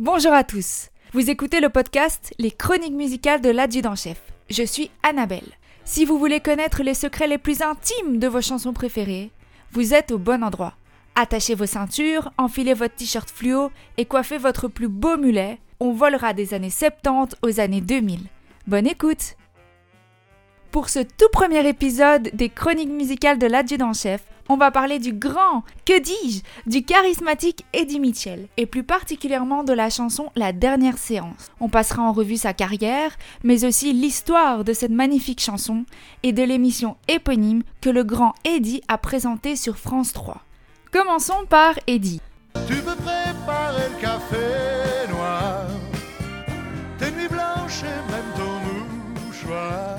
Bonjour à tous. Vous écoutez le podcast Les chroniques musicales de l'adjudant-chef. Je suis Annabelle. Si vous voulez connaître les secrets les plus intimes de vos chansons préférées, vous êtes au bon endroit. Attachez vos ceintures, enfilez votre t-shirt fluo et coiffez votre plus beau mulet. On volera des années 70 aux années 2000. Bonne écoute Pour ce tout premier épisode des chroniques musicales de l'adjudant-chef, on va parler du grand, que dis-je, du charismatique Eddie Mitchell, et plus particulièrement de la chanson La dernière séance. On passera en revue sa carrière, mais aussi l'histoire de cette magnifique chanson et de l'émission éponyme que le grand Eddie a présentée sur France 3. Commençons par Eddie. Tu peux préparer le café noir, tes nuits blanches et même ton mouchoir.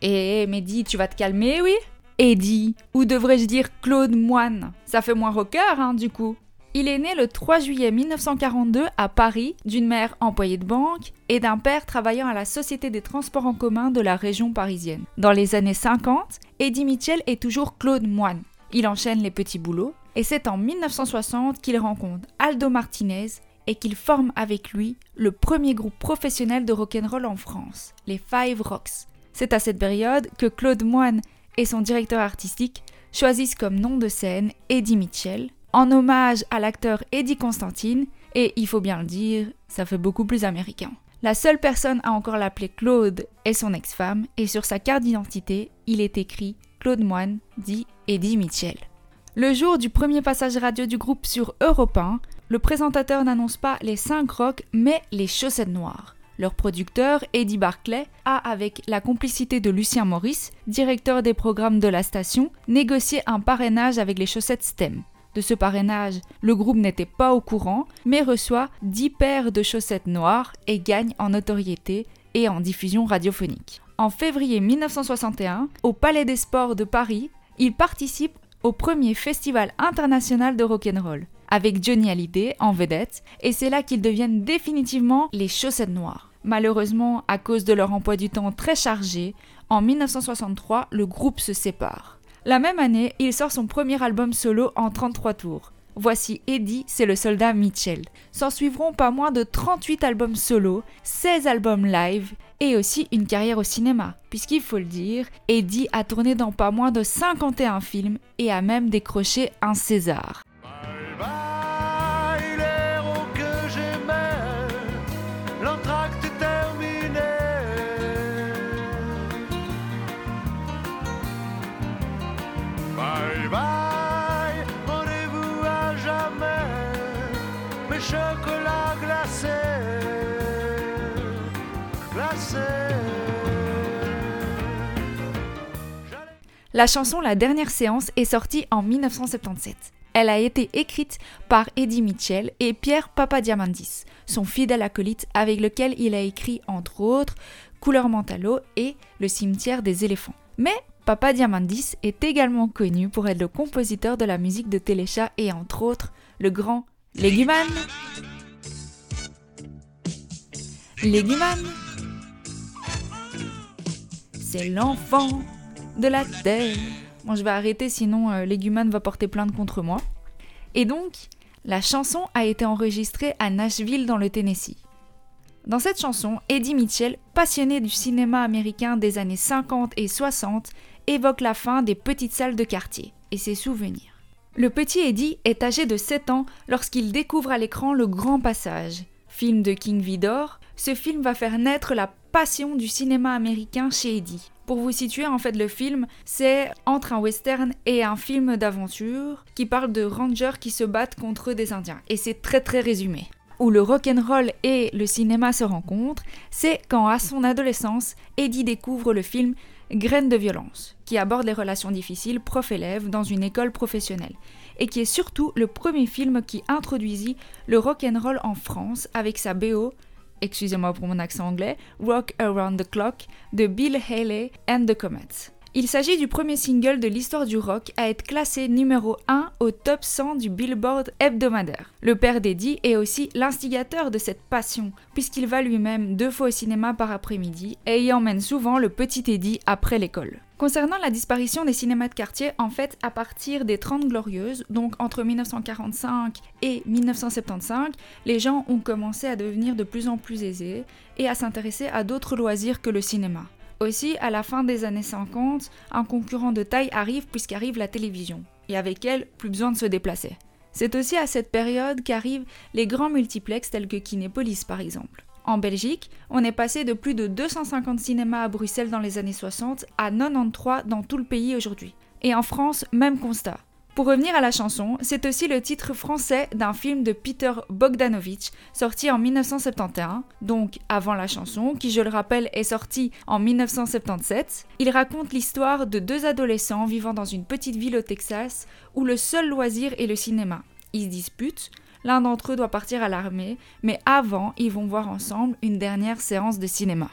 Eh, Mehdi, tu vas te calmer, oui? Eddie, ou devrais-je dire Claude Moine Ça fait moins rocker, hein, du coup. Il est né le 3 juillet 1942 à Paris d'une mère employée de banque et d'un père travaillant à la Société des Transports en commun de la région parisienne. Dans les années 50, Eddie Mitchell est toujours Claude Moine. Il enchaîne les petits boulots et c'est en 1960 qu'il rencontre Aldo Martinez et qu'il forme avec lui le premier groupe professionnel de rock'n'roll en France, les Five Rocks. C'est à cette période que Claude Moine et son directeur artistique choisissent comme nom de scène Eddie Mitchell, en hommage à l'acteur Eddie Constantine, et il faut bien le dire, ça fait beaucoup plus américain. La seule personne à encore l'appeler Claude est son ex-femme, et sur sa carte d'identité, il est écrit Claude Moine, dit Eddie Mitchell. Le jour du premier passage radio du groupe sur Europe 1, le présentateur n'annonce pas les 5 rocs, mais les chaussettes noires. Leur producteur, Eddie Barclay, a, avec la complicité de Lucien Maurice, directeur des programmes de la station, négocié un parrainage avec les chaussettes STEM. De ce parrainage, le groupe n'était pas au courant, mais reçoit 10 paires de chaussettes noires et gagne en notoriété et en diffusion radiophonique. En février 1961, au Palais des Sports de Paris, il participe au premier festival international de rock'n'roll avec Johnny Hallyday en vedette, et c'est là qu'ils deviennent définitivement les chaussettes noires. Malheureusement, à cause de leur emploi du temps très chargé, en 1963, le groupe se sépare. La même année, il sort son premier album solo en 33 tours. Voici Eddie, c'est le soldat Mitchell. S'en suivront pas moins de 38 albums solo, 16 albums live et aussi une carrière au cinéma, puisqu'il faut le dire, Eddie a tourné dans pas moins de 51 films et a même décroché un César. La chanson La dernière séance est sortie en 1977. Elle a été écrite par Eddie Mitchell et Pierre Papadiamandis, son fidèle acolyte avec lequel il a écrit entre autres Couleur Mentalo et Le cimetière des éléphants. Mais Papadiamandis est également connu pour être le compositeur de la musique de Téléchat et entre autres le grand Léguman. Léguman. C'est l'enfant de la terre. Bon, je vais arrêter, sinon euh, va porter plainte contre moi. Et donc, la chanson a été enregistrée à Nashville dans le Tennessee. Dans cette chanson, Eddie Mitchell, passionné du cinéma américain des années 50 et 60, évoque la fin des petites salles de quartier et ses souvenirs. Le petit Eddie est âgé de 7 ans lorsqu'il découvre à l'écran Le Grand Passage. Film de King Vidor, ce film va faire naître la passion du cinéma américain chez Eddie. Pour vous situer, en fait, le film, c'est entre un western et un film d'aventure qui parle de rangers qui se battent contre des Indiens. Et c'est très très résumé. Où le rock'n'roll et le cinéma se rencontrent, c'est quand, à son adolescence, Eddie découvre le film Graines de violence, qui aborde les relations difficiles prof-élève dans une école professionnelle, et qui est surtout le premier film qui introduisit le rock'n'roll en France avec sa BO excusez-moi pour mon accent anglais, Rock Around the Clock de Bill Haley and the Comets. Il s'agit du premier single de l'histoire du rock à être classé numéro 1 au top 100 du Billboard hebdomadaire. Le père d'Eddie est aussi l'instigateur de cette passion, puisqu'il va lui-même deux fois au cinéma par après-midi et y emmène souvent le petit Eddie après l'école. Concernant la disparition des cinémas de quartier, en fait, à partir des 30 Glorieuses, donc entre 1945 et 1975, les gens ont commencé à devenir de plus en plus aisés et à s'intéresser à d'autres loisirs que le cinéma. Aussi, à la fin des années 50, un concurrent de taille arrive puisqu'arrive la télévision, et avec elle, plus besoin de se déplacer. C'est aussi à cette période qu'arrivent les grands multiplexes tels que Kinépolis par exemple. En Belgique, on est passé de plus de 250 cinémas à Bruxelles dans les années 60 à 93 dans tout le pays aujourd'hui. Et en France, même constat. Pour revenir à la chanson, c'est aussi le titre français d'un film de Peter Bogdanovich sorti en 1971, donc avant la chanson, qui je le rappelle est sorti en 1977. Il raconte l'histoire de deux adolescents vivant dans une petite ville au Texas où le seul loisir est le cinéma. Ils se disputent, l'un d'entre eux doit partir à l'armée, mais avant, ils vont voir ensemble une dernière séance de cinéma.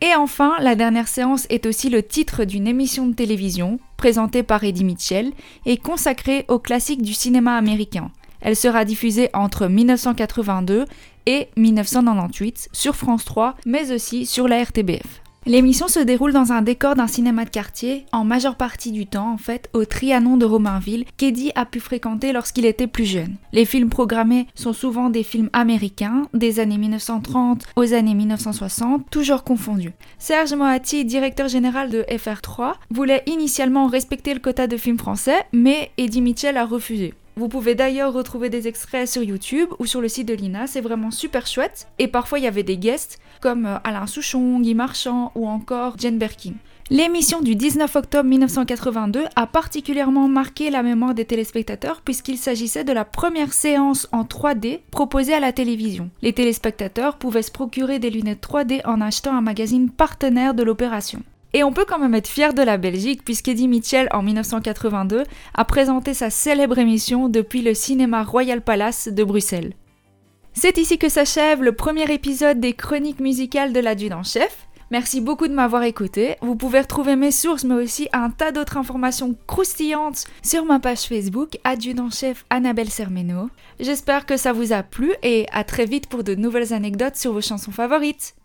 Et enfin, la dernière séance est aussi le titre d'une émission de télévision, présentée par Eddie Mitchell, et consacrée aux classiques du cinéma américain. Elle sera diffusée entre 1982 et 1998 sur France 3, mais aussi sur la RTBF. L'émission se déroule dans un décor d'un cinéma de quartier, en majeure partie du temps en fait, au Trianon de Romainville, qu'Eddie a pu fréquenter lorsqu'il était plus jeune. Les films programmés sont souvent des films américains, des années 1930 aux années 1960, toujours confondus. Serge Moati, directeur général de FR3, voulait initialement respecter le quota de films français, mais Eddie Mitchell a refusé. Vous pouvez d'ailleurs retrouver des extraits sur YouTube ou sur le site de l'INA, c'est vraiment super chouette. Et parfois il y avait des guests comme euh, Alain Souchon, Guy Marchand ou encore Jane Birkin. L'émission du 19 octobre 1982 a particulièrement marqué la mémoire des téléspectateurs puisqu'il s'agissait de la première séance en 3D proposée à la télévision. Les téléspectateurs pouvaient se procurer des lunettes 3D en achetant un magazine partenaire de l'opération. Et on peut quand même être fier de la Belgique puisqu'Eddie Mitchell en 1982 a présenté sa célèbre émission depuis le cinéma Royal Palace de Bruxelles. C'est ici que s'achève le premier épisode des chroniques musicales de l'adjudant-chef. Merci beaucoup de m'avoir écouté. Vous pouvez retrouver mes sources mais aussi un tas d'autres informations croustillantes sur ma page Facebook adjudant-chef Annabelle Sermeno. J'espère que ça vous a plu et à très vite pour de nouvelles anecdotes sur vos chansons favorites.